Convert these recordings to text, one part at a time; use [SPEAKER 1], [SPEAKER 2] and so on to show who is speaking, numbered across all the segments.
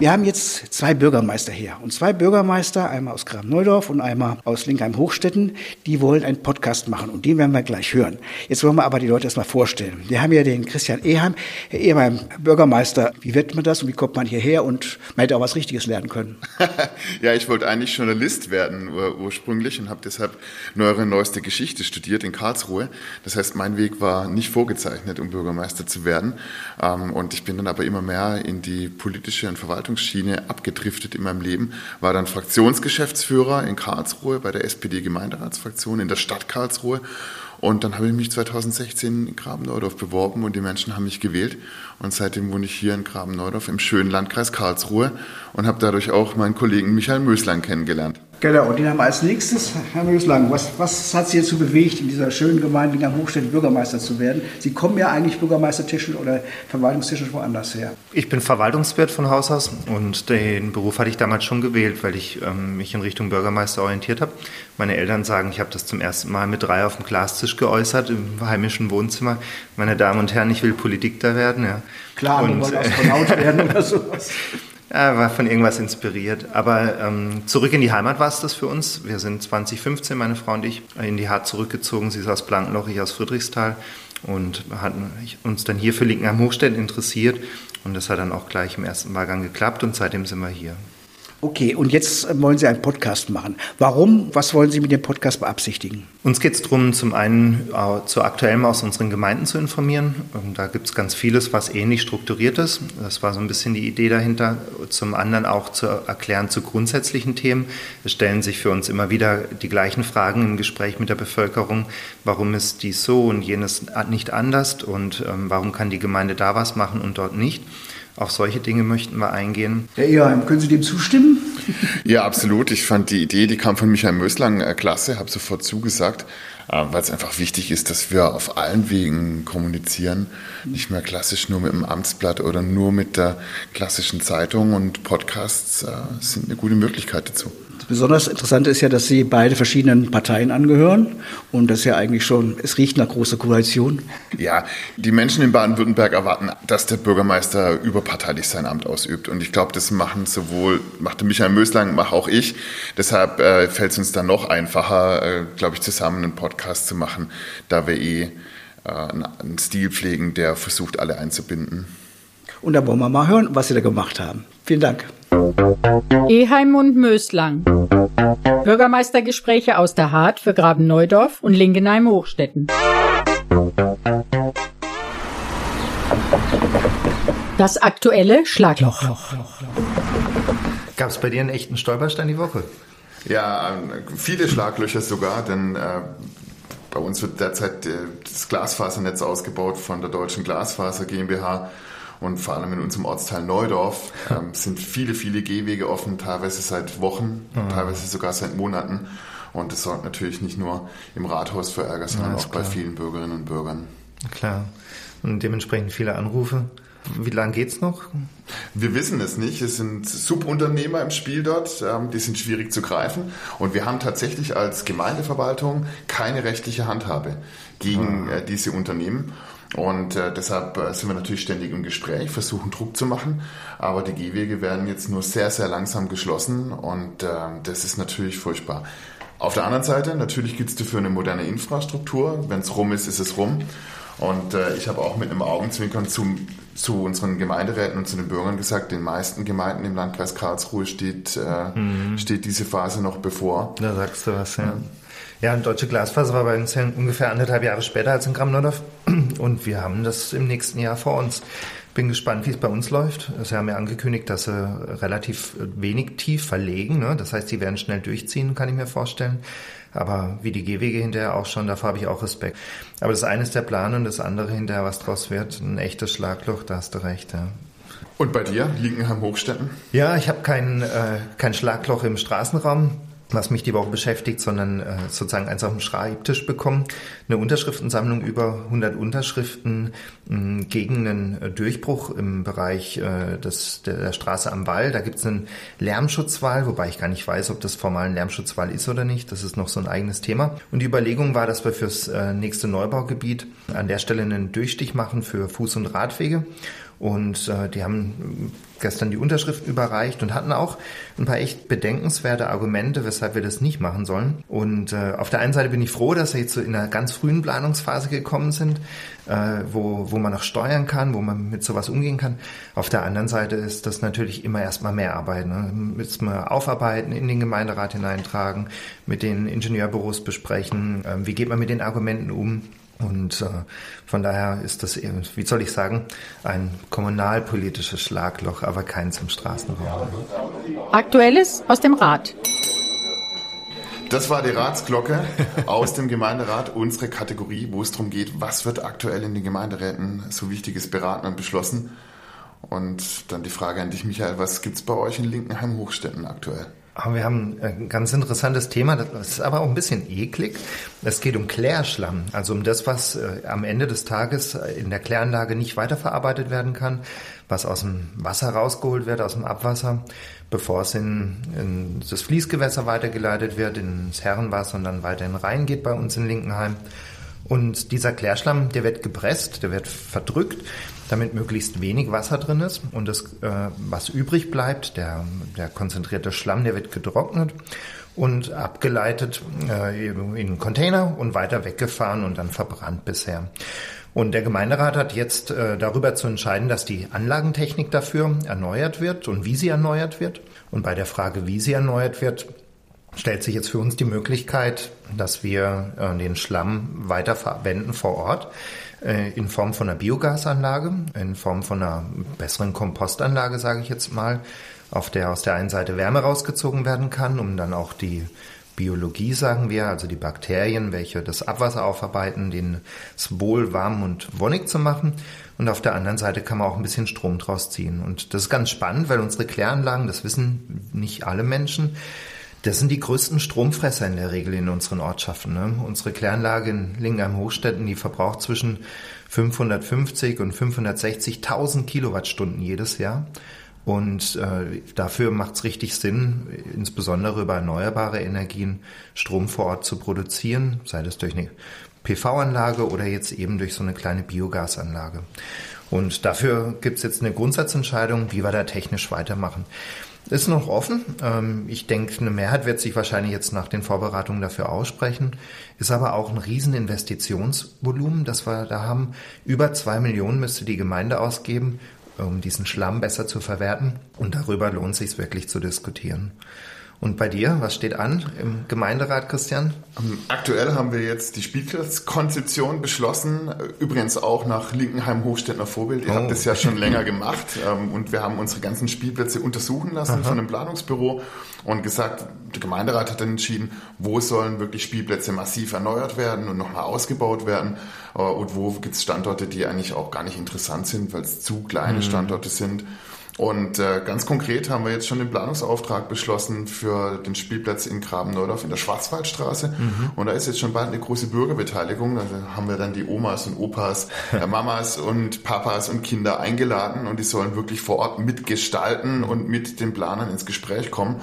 [SPEAKER 1] Wir haben jetzt zwei Bürgermeister hier. Und zwei Bürgermeister, einmal aus Graben-Neudorf und einmal aus Linkheim-Hochstetten, die wollen einen Podcast machen. Und den werden wir gleich hören. Jetzt wollen wir aber die Leute erstmal vorstellen. Wir haben ja den Christian Eheim, Herr Eheim, Bürgermeister. Wie wird man das und wie kommt man hierher? Und man hätte auch was Richtiges lernen können.
[SPEAKER 2] ja, ich wollte eigentlich Journalist werden ursprünglich und habe deshalb neuere, neueste Geschichte studiert in Karlsruhe. Das heißt, mein Weg war nicht vorgezeichnet, um Bürgermeister zu werden. Ähm, und ich bin dann aber immer mehr in die politische und Verwaltung Verwaltungsschiene abgedriftet in meinem Leben, war dann Fraktionsgeschäftsführer in Karlsruhe bei der SPD-Gemeinderatsfraktion in der Stadt Karlsruhe. Und dann habe ich mich 2016 in Graben-Neudorf beworben und die Menschen haben mich gewählt. Und seitdem wohne ich hier in Graben-Neudorf im schönen Landkreis Karlsruhe und habe dadurch auch meinen Kollegen Michael Möslein kennengelernt.
[SPEAKER 1] Genau, und den haben wir als nächstes, Herr Möslang, was, was hat Sie dazu bewegt, in dieser schönen Gemeinde am Hochstädt Bürgermeister zu werden? Sie kommen ja eigentlich bürgermeistertechnisch oder verwaltungstechnisch woanders her.
[SPEAKER 3] Ich bin Verwaltungswirt von Haus aus und den Beruf hatte ich damals schon gewählt, weil ich ähm, mich in Richtung Bürgermeister orientiert habe. Meine Eltern sagen, ich habe das zum ersten Mal mit drei auf dem Glastisch geäußert im heimischen Wohnzimmer. Meine Damen und Herren, ich will Politiker werden. Ja.
[SPEAKER 1] Klar, und, wollen Astronaut werden oder sowas.
[SPEAKER 3] Ja, war von irgendwas inspiriert. Aber ähm, zurück in die Heimat war es das für uns. Wir sind 2015, meine Frau und ich, in die Hart zurückgezogen. Sie ist aus Blankenloch, ich aus Friedrichsthal. Und hatten uns dann hier für Linkenheim Hochstedt interessiert. Und das hat dann auch gleich im ersten Wahlgang geklappt und seitdem sind wir hier.
[SPEAKER 1] Okay, und jetzt wollen Sie einen Podcast machen. Warum? Was wollen Sie mit dem Podcast beabsichtigen?
[SPEAKER 3] Uns geht es darum, zum einen äh, zu aktuellem aus unseren Gemeinden zu informieren. Und da gibt es ganz vieles, was ähnlich strukturiert ist. Das war so ein bisschen die Idee dahinter. Zum anderen auch zu erklären zu grundsätzlichen Themen. Es stellen sich für uns immer wieder die gleichen Fragen im Gespräch mit der Bevölkerung. Warum ist dies so und jenes nicht anders? Und ähm, warum kann die Gemeinde da was machen und dort nicht? Auf solche Dinge möchten wir eingehen.
[SPEAKER 1] Herr Eheim, können Sie dem zustimmen?
[SPEAKER 2] Ja, absolut. Ich fand die Idee, die kam von Michael Möslang, äh, klasse, habe sofort zugesagt, äh, weil es einfach wichtig ist, dass wir auf allen Wegen kommunizieren. Nicht mehr klassisch nur mit dem Amtsblatt oder nur mit der klassischen Zeitung und Podcasts äh, sind eine gute Möglichkeit dazu.
[SPEAKER 1] Besonders interessant ist ja, dass Sie beide verschiedenen Parteien angehören. Und das ist ja eigentlich schon, es riecht nach großer Koalition.
[SPEAKER 2] Ja, die Menschen in Baden-Württemberg erwarten, dass der Bürgermeister überparteilich sein Amt ausübt. Und ich glaube, das machen sowohl, machte Michael Möslang, mache auch ich. Deshalb äh, fällt es uns dann noch einfacher, äh, glaube ich, zusammen einen Podcast zu machen, da wir eh äh, einen Stil pflegen, der versucht, alle einzubinden.
[SPEAKER 1] Und da wollen wir mal hören, was Sie da gemacht haben. Vielen Dank.
[SPEAKER 4] Eheim und Möslang. Bürgermeistergespräche aus der Hart für Graben-Neudorf und Lingenheim-Hochstetten. Das aktuelle Schlagloch.
[SPEAKER 3] Gab es bei dir einen echten Stolperstein die Woche?
[SPEAKER 2] Ja, ähm, viele Schlaglöcher sogar, denn äh, bei uns wird derzeit äh, das Glasfasernetz ausgebaut von der Deutschen Glasfaser GmbH und vor allem in unserem Ortsteil Neudorf ähm, sind viele, viele Gehwege offen, teilweise seit Wochen, mhm. teilweise sogar seit Monaten. Und das sorgt natürlich nicht nur im Rathaus für Ärger, sondern ja, auch klar. bei vielen Bürgerinnen und Bürgern.
[SPEAKER 3] Klar. Und dementsprechend viele Anrufe. Wie lange geht's noch?
[SPEAKER 2] Wir wissen es nicht. Es sind Subunternehmer im Spiel dort, ähm, die sind schwierig zu greifen. Und wir haben tatsächlich als Gemeindeverwaltung keine rechtliche Handhabe gegen ah. diese Unternehmen. Und äh, deshalb äh, sind wir natürlich ständig im Gespräch, versuchen Druck zu machen. Aber die Gehwege werden jetzt nur sehr, sehr langsam geschlossen und äh, das ist natürlich furchtbar. Auf der anderen Seite, natürlich gibt es dafür eine moderne Infrastruktur. Wenn es rum ist, ist es rum. Und äh, ich habe auch mit einem Augenzwinkern zu, zu unseren Gemeinderäten und zu den Bürgern gesagt, den meisten Gemeinden im Landkreis Karlsruhe steht, äh, mhm. steht diese Phase noch bevor.
[SPEAKER 3] Da sagst du was, ja. Ja, und Deutsche Glasfaser war bei uns ja ungefähr anderthalb Jahre später als in Gramm-Neudorf. Und wir haben das im nächsten Jahr vor uns. Bin gespannt, wie es bei uns läuft. Sie haben ja angekündigt, dass sie relativ wenig tief verlegen. Ne? Das heißt, sie werden schnell durchziehen, kann ich mir vorstellen. Aber wie die Gehwege hinterher auch schon, davor habe ich auch Respekt. Aber das eine ist der Plan und das andere hinterher, was draus wird, ein echtes Schlagloch, da hast du recht. Ja.
[SPEAKER 2] Und bei dir, Linkenheim-Hochstetten?
[SPEAKER 3] Ja, ich habe kein, äh, kein Schlagloch im Straßenraum was mich die Woche beschäftigt, sondern äh, sozusagen eins auf dem Schreibtisch bekommen. Eine Unterschriftensammlung über 100 Unterschriften mh, gegen einen äh, Durchbruch im Bereich äh, des, der, der Straße am Wall. Da gibt es einen Lärmschutzwall, wobei ich gar nicht weiß, ob das formal ein Lärmschutzwall ist oder nicht. Das ist noch so ein eigenes Thema. Und die Überlegung war, dass wir fürs äh, nächste Neubaugebiet an der Stelle einen Durchstich machen für Fuß- und Radwege Und äh, die haben gestern die Unterschrift überreicht und hatten auch ein paar echt bedenkenswerte Argumente, weshalb wir das nicht machen sollen. Und äh, auf der einen Seite bin ich froh, dass wir jetzt so in einer ganz frühen Planungsphase gekommen sind, äh, wo, wo man noch steuern kann, wo man mit sowas umgehen kann. Auf der anderen Seite ist das natürlich immer erstmal mehr Arbeit. Ne? Müssen wir aufarbeiten, in den Gemeinderat hineintragen, mit den Ingenieurbüros besprechen, äh, wie geht man mit den Argumenten um. Und äh, von daher ist das eben, wie soll ich sagen, ein kommunalpolitisches Schlagloch, aber keins im Straßenraum.
[SPEAKER 4] Aktuelles aus dem Rat.
[SPEAKER 2] Das war die Ratsglocke aus dem Gemeinderat, unsere Kategorie, wo es darum geht, was wird aktuell in den Gemeinderäten so Wichtiges beraten und beschlossen. Und dann die Frage an dich, Michael, was gibt es bei euch in Linkenheim-Hochstädten aktuell?
[SPEAKER 3] Aber wir haben ein ganz interessantes Thema, das ist aber auch ein bisschen eklig. Es geht um Klärschlamm, also um das, was äh, am Ende des Tages in der Kläranlage nicht weiterverarbeitet werden kann, was aus dem Wasser rausgeholt wird, aus dem Abwasser, bevor es in, in das Fließgewässer weitergeleitet wird, ins Herrenwasser und dann weiter in den Rhein geht bei uns in Linkenheim. Und dieser Klärschlamm, der wird gepresst, der wird verdrückt damit möglichst wenig Wasser drin ist und das, äh, was übrig bleibt, der, der konzentrierte Schlamm, der wird getrocknet und abgeleitet äh, in Container und weiter weggefahren und dann verbrannt bisher. Und der Gemeinderat hat jetzt äh, darüber zu entscheiden, dass die Anlagentechnik dafür erneuert wird und wie sie erneuert wird. Und bei der Frage, wie sie erneuert wird, stellt sich jetzt für uns die Möglichkeit, dass wir äh, den Schlamm weiter verwenden vor Ort. Äh, in Form von einer Biogasanlage, in Form von einer besseren Kompostanlage, sage ich jetzt mal, auf der aus der einen Seite Wärme rausgezogen werden kann, um dann auch die Biologie, sagen wir, also die Bakterien, welche das Abwasser aufarbeiten, den wohl, warm und wonnig zu machen. Und auf der anderen Seite kann man auch ein bisschen Strom draus ziehen. Und das ist ganz spannend, weil unsere Kläranlagen, das wissen nicht alle Menschen, das sind die größten Stromfresser in der Regel in unseren Ortschaften. Ne? Unsere Kläranlage in Lingenheim-Hochstädten, die verbraucht zwischen 550 und 560.000 Kilowattstunden jedes Jahr. Und äh, dafür macht es richtig Sinn, insbesondere über erneuerbare Energien Strom vor Ort zu produzieren, sei das durch eine PV-Anlage oder jetzt eben durch so eine kleine Biogasanlage. Und dafür gibt es jetzt eine Grundsatzentscheidung, wie wir da technisch weitermachen. Ist noch offen. Ähm, ich denke, eine Mehrheit wird sich wahrscheinlich jetzt nach den Vorbereitungen dafür aussprechen. Ist aber auch ein Rieseninvestitionsvolumen, das wir da haben. Über zwei Millionen müsste die Gemeinde ausgeben, um diesen Schlamm besser zu verwerten. Und darüber lohnt es sich wirklich zu diskutieren. Und bei dir, was steht an im Gemeinderat, Christian?
[SPEAKER 2] Ähm, aktuell haben wir jetzt die Spielplatzkonzeption beschlossen, übrigens auch nach Linkenheim-Hochstädtner Vorbild. Ihr oh. habt das ja schon länger gemacht ähm, und wir haben unsere ganzen Spielplätze untersuchen lassen Aha. von einem Planungsbüro und gesagt, der Gemeinderat hat dann entschieden, wo sollen wirklich Spielplätze massiv erneuert werden und nochmal ausgebaut werden äh, und wo gibt es Standorte, die eigentlich auch gar nicht interessant sind, weil es zu kleine mhm. Standorte sind. Und äh, ganz konkret haben wir jetzt schon den Planungsauftrag beschlossen für den Spielplatz in Graben-Neudorf in der Schwarzwaldstraße. Mhm. Und da ist jetzt schon bald eine große Bürgerbeteiligung. Da haben wir dann die Omas und Opas, äh, Mamas und Papas und Kinder eingeladen und die sollen wirklich vor Ort mitgestalten und mit den Planern ins Gespräch kommen.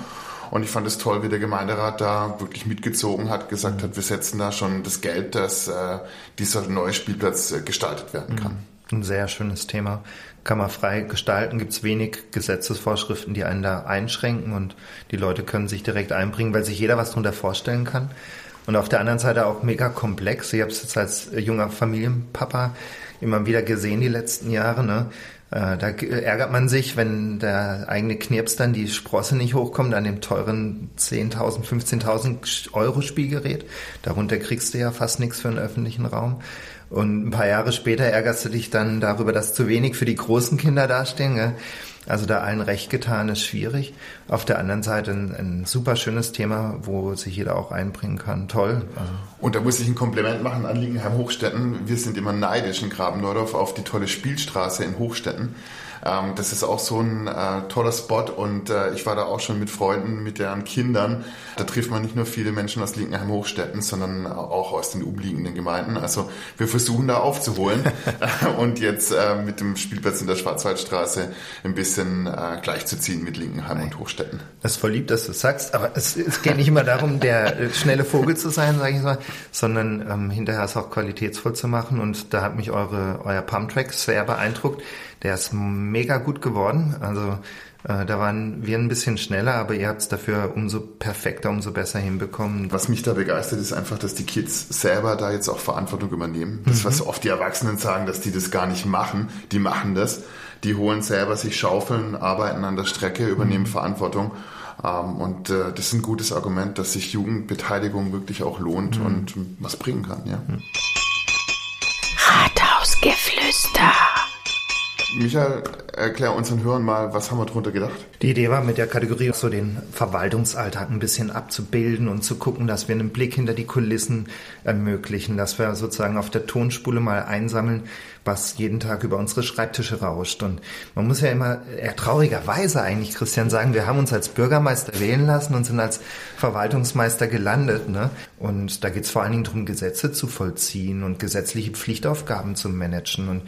[SPEAKER 2] Und ich fand es toll, wie der Gemeinderat da wirklich mitgezogen hat, gesagt hat, wir setzen da schon das Geld, dass äh, dieser neue Spielplatz äh, gestaltet werden kann.
[SPEAKER 3] Ein sehr schönes Thema kann man frei gestalten, gibt es wenig Gesetzesvorschriften, die einen da einschränken und die Leute können sich direkt einbringen, weil sich jeder was darunter vorstellen kann. Und auf der anderen Seite auch mega komplex. Ich habe es jetzt als junger Familienpapa immer wieder gesehen die letzten Jahre. Ne? Äh, da ärgert man sich, wenn der eigene Knirps dann die Sprosse nicht hochkommt an dem teuren 10.000, 15.000 Euro Spielgerät. Darunter kriegst du ja fast nichts für einen öffentlichen Raum. Und ein paar Jahre später ärgerst du dich dann darüber, dass zu wenig für die großen Kinder dastehen. Gell? Also da allen recht getan ist schwierig. Auf der anderen Seite ein, ein super schönes Thema, wo sich jeder auch einbringen kann. Toll.
[SPEAKER 2] Also. Und da muss ich ein Kompliment machen an Liegenheim Hochstetten. Wir sind immer neidisch in Graben-Neudorf auf die tolle Spielstraße in Hochstetten. Ähm, das ist auch so ein äh, toller Spot und äh, ich war da auch schon mit Freunden, mit deren Kindern. Da trifft man nicht nur viele Menschen aus Linkenheim-Hochstetten, sondern auch aus den umliegenden Gemeinden. Also wir versuchen da aufzuholen und jetzt äh, mit dem Spielplatz in der Schwarzwaldstraße ein bisschen äh, gleichzuziehen mit Linkenheim und Hochstetten.
[SPEAKER 3] Das ist voll lieb, dass du sagst, aber es, es geht nicht immer darum, der schnelle Vogel zu sein, sage ich mal, sondern ähm, hinterher es auch qualitätsvoll zu machen und da hat mich eure, euer Pumptrack sehr beeindruckt. Der ist mega gut geworden. Also äh, da waren wir ein bisschen schneller, aber ihr habt es dafür umso perfekter, umso besser hinbekommen.
[SPEAKER 2] Was mich da begeistert, ist einfach, dass die Kids selber da jetzt auch Verantwortung übernehmen. Das, mhm. was oft die Erwachsenen sagen, dass die das gar nicht machen, die machen das. Die holen selber sich Schaufeln, arbeiten an der Strecke, übernehmen mhm. Verantwortung. Ähm, und äh, das ist ein gutes Argument, dass sich Jugendbeteiligung wirklich auch lohnt mhm. und was bringen kann. Ja. Mhm. Michael, erklär unseren Hörern mal, was haben wir darunter gedacht?
[SPEAKER 3] Die Idee war mit der Kategorie so den Verwaltungsalltag ein bisschen abzubilden und zu gucken, dass wir einen Blick hinter die Kulissen ermöglichen, dass wir sozusagen auf der Tonspule mal einsammeln, was jeden Tag über unsere Schreibtische rauscht. Und man muss ja immer eher traurigerweise eigentlich, Christian, sagen, wir haben uns als Bürgermeister wählen lassen und sind als Verwaltungsmeister gelandet. Ne? Und da geht es vor allen Dingen darum, Gesetze zu vollziehen und gesetzliche Pflichtaufgaben zu managen. Und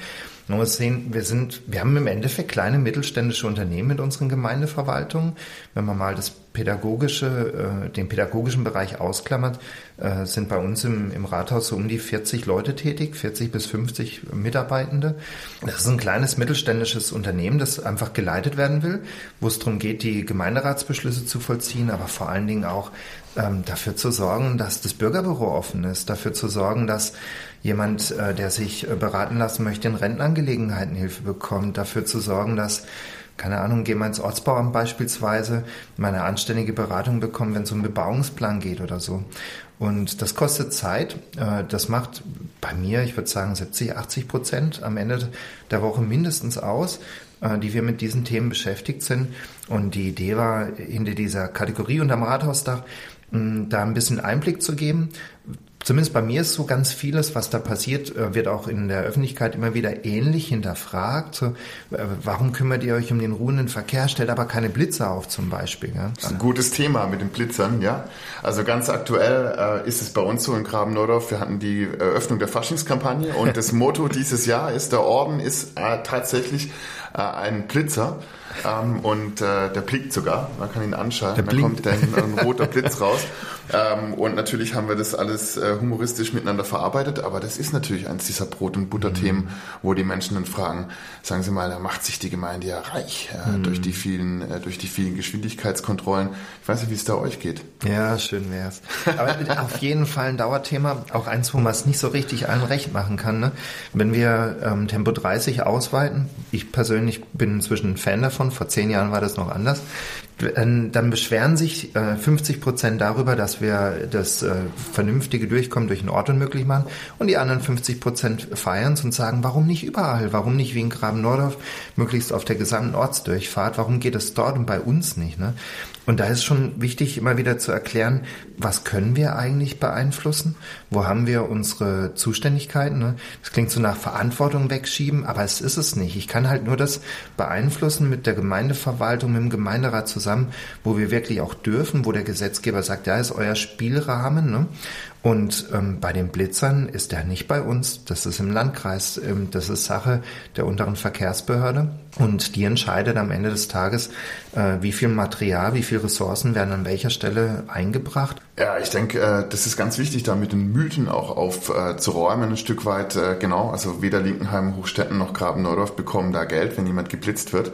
[SPEAKER 3] man muss sehen, wir sind, wir haben im Endeffekt kleine mittelständische Unternehmen mit unseren Gemeindeverwaltungen. Wenn man mal das pädagogische, äh, den pädagogischen Bereich ausklammert, äh, sind bei uns im, im Rathaus so um die 40 Leute tätig, 40 bis 50 Mitarbeitende. Das ist ein kleines mittelständisches Unternehmen, das einfach geleitet werden will, wo es darum geht, die Gemeinderatsbeschlüsse zu vollziehen, aber vor allen Dingen auch ähm, dafür zu sorgen, dass das Bürgerbüro offen ist, dafür zu sorgen, dass jemand, äh, der sich beraten lassen möchte, in Rentenangelegenheiten Hilfe bekommt, dafür zu sorgen, dass keine Ahnung, gehen wir ins Ortsbauamt beispielsweise, meine anständige Beratung bekommen, wenn es um Bebauungsplan geht oder so. Und das kostet Zeit. Äh, das macht bei mir, ich würde sagen, 70, 80 Prozent am Ende der Woche mindestens aus, die wir mit diesen Themen beschäftigt sind. Und die Idee war, hinter dieser Kategorie unterm Rathausdach da ein bisschen Einblick zu geben, zumindest bei mir ist so ganz vieles, was da passiert, äh, wird auch in der Öffentlichkeit immer wieder ähnlich hinterfragt. So, äh, warum kümmert ihr euch um den ruhenden Verkehr, stellt aber keine Blitze auf zum Beispiel? Ja?
[SPEAKER 2] Das ist ein gutes Thema mit den Blitzern, ja. Also ganz aktuell äh, ist es bei uns so in Graben-Neudorf, wir hatten die Eröffnung der Faschingskampagne und das Motto dieses Jahr ist, der Orden ist äh, tatsächlich äh, ein Blitzer. Ähm, und äh, der blinkt sogar. Man kann ihn anschalten. Da kommt dann ein roter Blitz raus. Ähm, und natürlich haben wir das alles äh, humoristisch miteinander verarbeitet, aber das ist natürlich eines dieser Brot- und Butterthemen, mhm. wo die Menschen dann fragen, sagen Sie mal, da macht sich die Gemeinde ja reich äh, mhm. durch, die vielen, äh, durch die vielen Geschwindigkeitskontrollen. Ich weiß nicht, wie es da euch geht.
[SPEAKER 3] Ja, schön wär's. Aber auf jeden Fall ein Dauerthema, auch eins, wo man es nicht so richtig allen recht machen kann. Ne? Wenn wir ähm, Tempo 30 ausweiten, ich persönlich bin inzwischen ein Fan davon, vor zehn Jahren war das noch anders, dann beschweren sich 50 äh, Prozent darüber, dass wir das äh, vernünftige Durchkommen durch den Ort unmöglich machen und die anderen 50 Prozent feiern es und sagen, warum nicht überall? Warum nicht wie in Graben-Nordorf möglichst auf der gesamten Ortsdurchfahrt? Warum geht es dort und bei uns nicht? Ne? Und da ist schon wichtig, immer wieder zu erklären, was können wir eigentlich beeinflussen? Wo haben wir unsere Zuständigkeiten? Ne? Das klingt so nach Verantwortung wegschieben, aber es ist es nicht. Ich kann halt nur das beeinflussen mit der Gemeindeverwaltung, mit dem Gemeinderat zusammen, wo wir wirklich auch dürfen, wo der Gesetzgeber sagt, ja, ist euer Spielrahmen. Ne? Und ähm, bei den Blitzern ist der nicht bei uns, das ist im Landkreis, ähm, das ist Sache der unteren Verkehrsbehörde. Und die entscheidet am Ende des Tages, äh, wie viel Material, wie viel Ressourcen werden an welcher Stelle eingebracht.
[SPEAKER 2] Ja, ich denke, äh, das ist ganz wichtig, da mit den Mythen auch aufzuräumen, äh, ein Stück weit. Genau, also weder Linkenheim, Hochstetten noch Graben-Neudorf bekommen da Geld, wenn jemand geblitzt wird.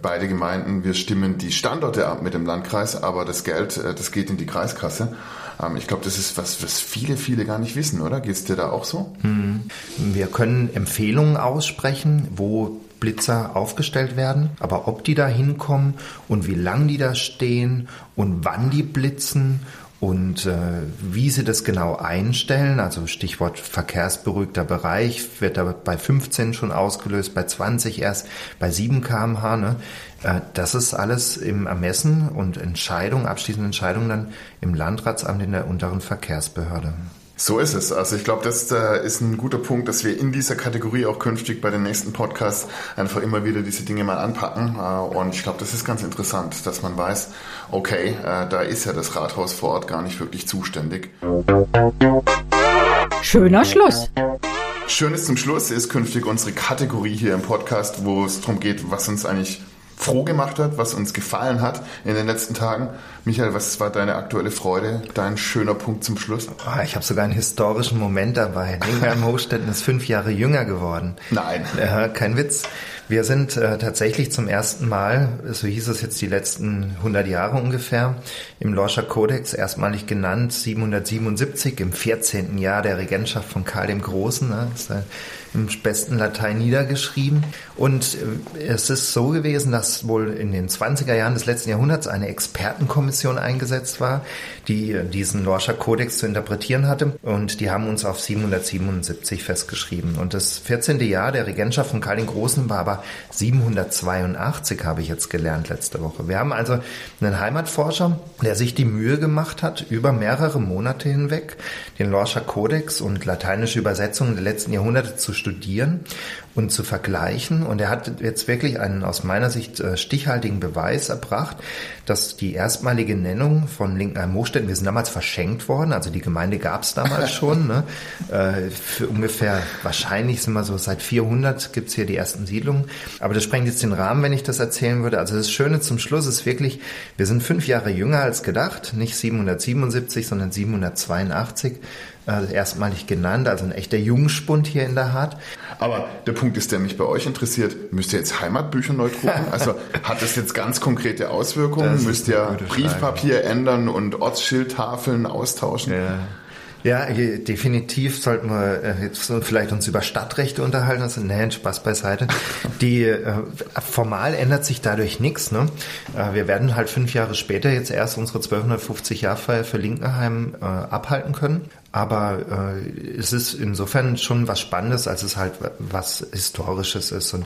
[SPEAKER 2] Beide Gemeinden, wir stimmen die Standorte ab mit dem Landkreis, aber das Geld, das geht in die Kreiskasse. Ähm, ich glaube, das ist was, was viele, viele gar nicht wissen, oder? Geht es dir da auch so? Hm.
[SPEAKER 3] Wir können Empfehlungen aussprechen, wo Blitzer aufgestellt werden, aber ob die da hinkommen und wie lang die da stehen und wann die blitzen und äh, wie sie das genau einstellen, also Stichwort verkehrsberuhigter Bereich, wird da bei 15 schon ausgelöst, bei 20 erst, bei 7 kmh. Ne? Äh, das ist alles im Ermessen und Entscheidung, abschließende Entscheidung dann im Landratsamt in der unteren Verkehrsbehörde.
[SPEAKER 2] So ist es. Also ich glaube, das äh, ist ein guter Punkt, dass wir in dieser Kategorie auch künftig bei den nächsten Podcasts einfach immer wieder diese Dinge mal anpacken. Äh, und ich glaube, das ist ganz interessant, dass man weiß, okay, äh, da ist ja das Rathaus vor Ort gar nicht wirklich zuständig.
[SPEAKER 4] Schöner Schluss.
[SPEAKER 2] Schönes zum Schluss ist künftig unsere Kategorie hier im Podcast, wo es darum geht, was uns eigentlich froh gemacht hat, was uns gefallen hat in den letzten Tagen. Michael, was war deine aktuelle Freude, dein schöner Punkt zum Schluss?
[SPEAKER 3] Oh, ich habe sogar einen historischen Moment dabei. Ingram Hochstetten ist fünf Jahre jünger geworden.
[SPEAKER 2] Nein.
[SPEAKER 3] Äh, kein Witz. Wir sind äh, tatsächlich zum ersten Mal, so hieß es jetzt die letzten 100 Jahre ungefähr, im Lorscher Kodex erstmalig genannt, 777 im 14. Jahr der Regentschaft von Karl dem Großen. Ne? Im besten Latein niedergeschrieben. Und äh, es ist so gewesen, dass wohl in den 20er Jahren des letzten Jahrhunderts eine Expertenkommission eingesetzt war, die äh, diesen Lorscher Kodex zu interpretieren hatte. Und die haben uns auf 777 festgeschrieben. Und das 14. Jahr der Regentschaft von Karl den Großen war aber 782, habe ich jetzt gelernt letzte Woche. Wir haben also einen Heimatforscher, der sich die Mühe gemacht hat, über mehrere Monate hinweg den Lorscher Kodex und lateinische Übersetzungen der letzten Jahrhunderte zu studieren und zu vergleichen. Und er hat jetzt wirklich einen aus meiner Sicht äh, stichhaltigen Beweis erbracht, dass die erstmalige Nennung von Linkenheim-Mostetten, wir sind damals verschenkt worden, also die Gemeinde gab es damals schon, ne? Äh, für ungefähr, wahrscheinlich sind wir so seit 400 gibt's hier die ersten Siedlungen. Aber das sprengt jetzt den Rahmen, wenn ich das erzählen würde. Also das Schöne zum Schluss ist wirklich, wir sind fünf Jahre jünger als gedacht, nicht 777, sondern 782 äh, erstmalig genannt, also ein echter Jungspund hier in der Hart.
[SPEAKER 2] Aber der Punkt ist, der mich bei euch interessiert, müsst ihr jetzt Heimatbücher neu drucken? Also hat das jetzt ganz konkrete Auswirkungen? Das müsst ihr Briefpapier Frage. ändern und Ortsschildtafeln austauschen?
[SPEAKER 3] Ja. Ja, definitiv sollten wir äh, jetzt vielleicht uns über Stadtrechte unterhalten. Also, nee, Spaß beiseite. Die äh, formal ändert sich dadurch nichts. Ne? Äh, wir werden halt fünf Jahre später jetzt erst unsere 1250 Jahrfeier für Linkenheim äh, abhalten können. Aber äh, es ist insofern schon was Spannendes, als es halt was Historisches ist. Und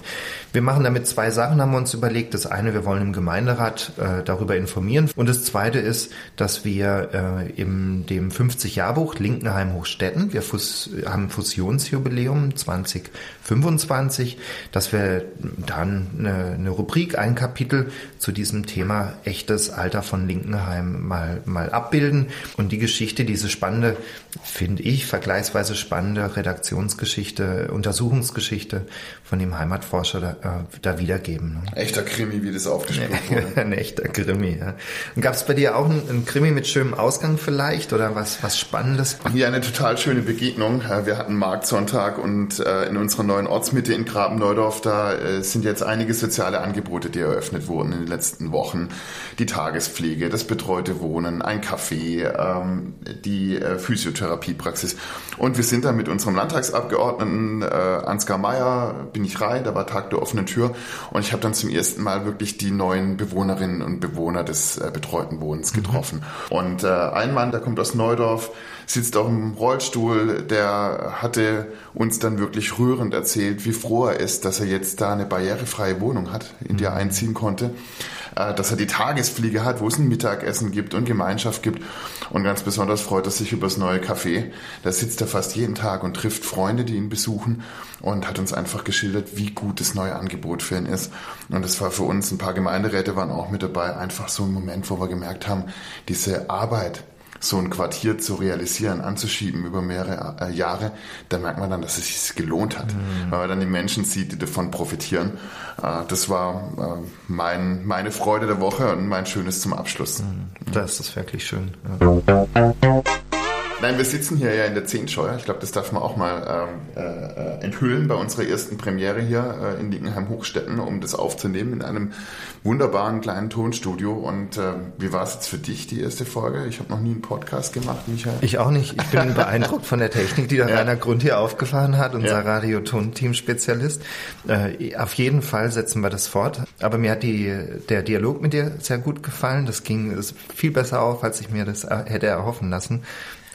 [SPEAKER 3] wir machen damit zwei Sachen, haben wir uns überlegt. Das eine, wir wollen im Gemeinderat äh, darüber informieren. Und das zweite ist, dass wir äh, im dem 50-Jahrbuch Linkenheim Hochstetten, wir Fus haben Fusionsjubiläum 2025, dass wir dann eine, eine Rubrik, ein Kapitel zu diesem Thema echtes Alter von Linkenheim mal, mal abbilden und die Geschichte, diese spannende finde ich, vergleichsweise spannende Redaktionsgeschichte, Untersuchungsgeschichte von dem Heimatforscher da, äh, da wiedergeben.
[SPEAKER 2] Ne? Echter Krimi, wie das aufgespielt wurde.
[SPEAKER 3] Ein echter Krimi, ja. Gab es bei dir auch einen, einen, Krimi mit schönem Ausgang vielleicht oder was, was Spannendes?
[SPEAKER 2] Hier eine total schöne Begegnung. Wir hatten Marktsonntag und äh, in unserer neuen Ortsmitte in Graben-Neudorf, da äh, sind jetzt einige soziale Angebote, die eröffnet wurden in den letzten Wochen. Die Tagespflege, das betreute Wohnen, ein Café, ähm, die Physiotherapie, Physiotherapiepraxis. Und wir sind dann mit unserem Landtagsabgeordneten äh, Ansgar Mayer, bin ich rein, da war Tag der offenen Tür und ich habe dann zum ersten Mal wirklich die neuen Bewohnerinnen und Bewohner des äh, betreuten Wohnens mhm. getroffen. Mhm. Und äh, ein Mann, der kommt aus Neudorf, sitzt auf dem Rollstuhl, der hatte uns dann wirklich rührend erzählt, wie froh er ist, dass er jetzt da eine barrierefreie Wohnung hat, in die er mhm. einziehen konnte. Äh, dass er die Tagesfliege hat, wo es ein Mittagessen gibt und Gemeinschaft gibt. Und ganz besonders freut er sich über das neue Café. Da sitzt er fast jeden Tag und trifft Freunde, die ihn besuchen und hat uns einfach geschildert, wie gut das neue Angebot für ihn ist. Und das war für uns, ein paar Gemeinderäte waren auch mit dabei, einfach so ein Moment, wo wir gemerkt haben, diese Arbeit, so ein Quartier zu realisieren, anzuschieben über mehrere äh, Jahre, da merkt man dann, dass es sich gelohnt hat, mhm. weil man dann die Menschen sieht, die davon profitieren. Äh, das war äh, mein, meine Freude der Woche und mein Schönes zum Abschluss. Mhm.
[SPEAKER 3] Das ist wirklich schön. Ja.
[SPEAKER 2] Nein, wir sitzen hier ja in der Zehntscheuer. Ich glaube, das darf man auch mal ähm, äh, enthüllen bei unserer ersten Premiere hier äh, in Dickenheim-Hochstetten, um das aufzunehmen in einem wunderbaren kleinen Tonstudio. Und äh, wie war es jetzt für dich, die erste Folge? Ich habe noch nie einen Podcast gemacht, Michael.
[SPEAKER 3] Ich auch nicht. Ich bin beeindruckt von der Technik, die der ja. Rainer Grund hier aufgefahren hat, unser ja. Radio-Ton-Team-Spezialist. Äh, auf jeden Fall setzen wir das fort. Aber mir hat die, der Dialog mit dir sehr gut gefallen. Das ging viel besser auf, als ich mir das äh, hätte erhoffen lassen.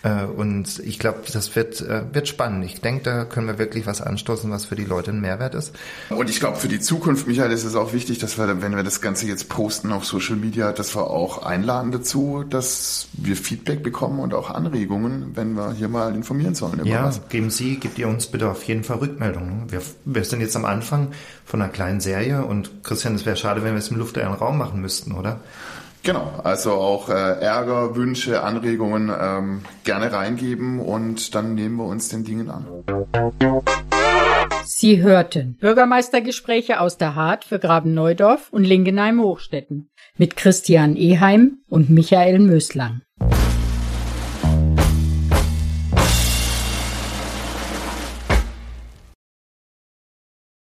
[SPEAKER 3] Äh, und ich glaube, das wird, äh, wird spannend. Ich denke, da können wir wirklich was anstoßen, was für die Leute ein Mehrwert ist.
[SPEAKER 2] Und ich glaube, für die Zukunft, Michael, ist es auch wichtig, dass wir, wenn wir das Ganze jetzt posten auf Social Media, dass wir auch einladen dazu, dass wir Feedback bekommen und auch Anregungen, wenn wir hier mal informieren sollen.
[SPEAKER 3] Über ja, was. geben Sie, gebt ihr uns bitte auf jeden Fall Rückmeldungen. Wir, wir sind jetzt am Anfang von einer kleinen Serie und Christian, es wäre schade, wenn wir es im luftleeren Raum machen müssten, oder?
[SPEAKER 2] Genau, also auch äh, Ärger, Wünsche, Anregungen ähm, gerne reingeben und dann nehmen wir uns den Dingen an.
[SPEAKER 4] Sie hörten Bürgermeistergespräche aus der Hart für Graben Neudorf und Lingenheim Hochstetten mit Christian Eheim und Michael Möslang.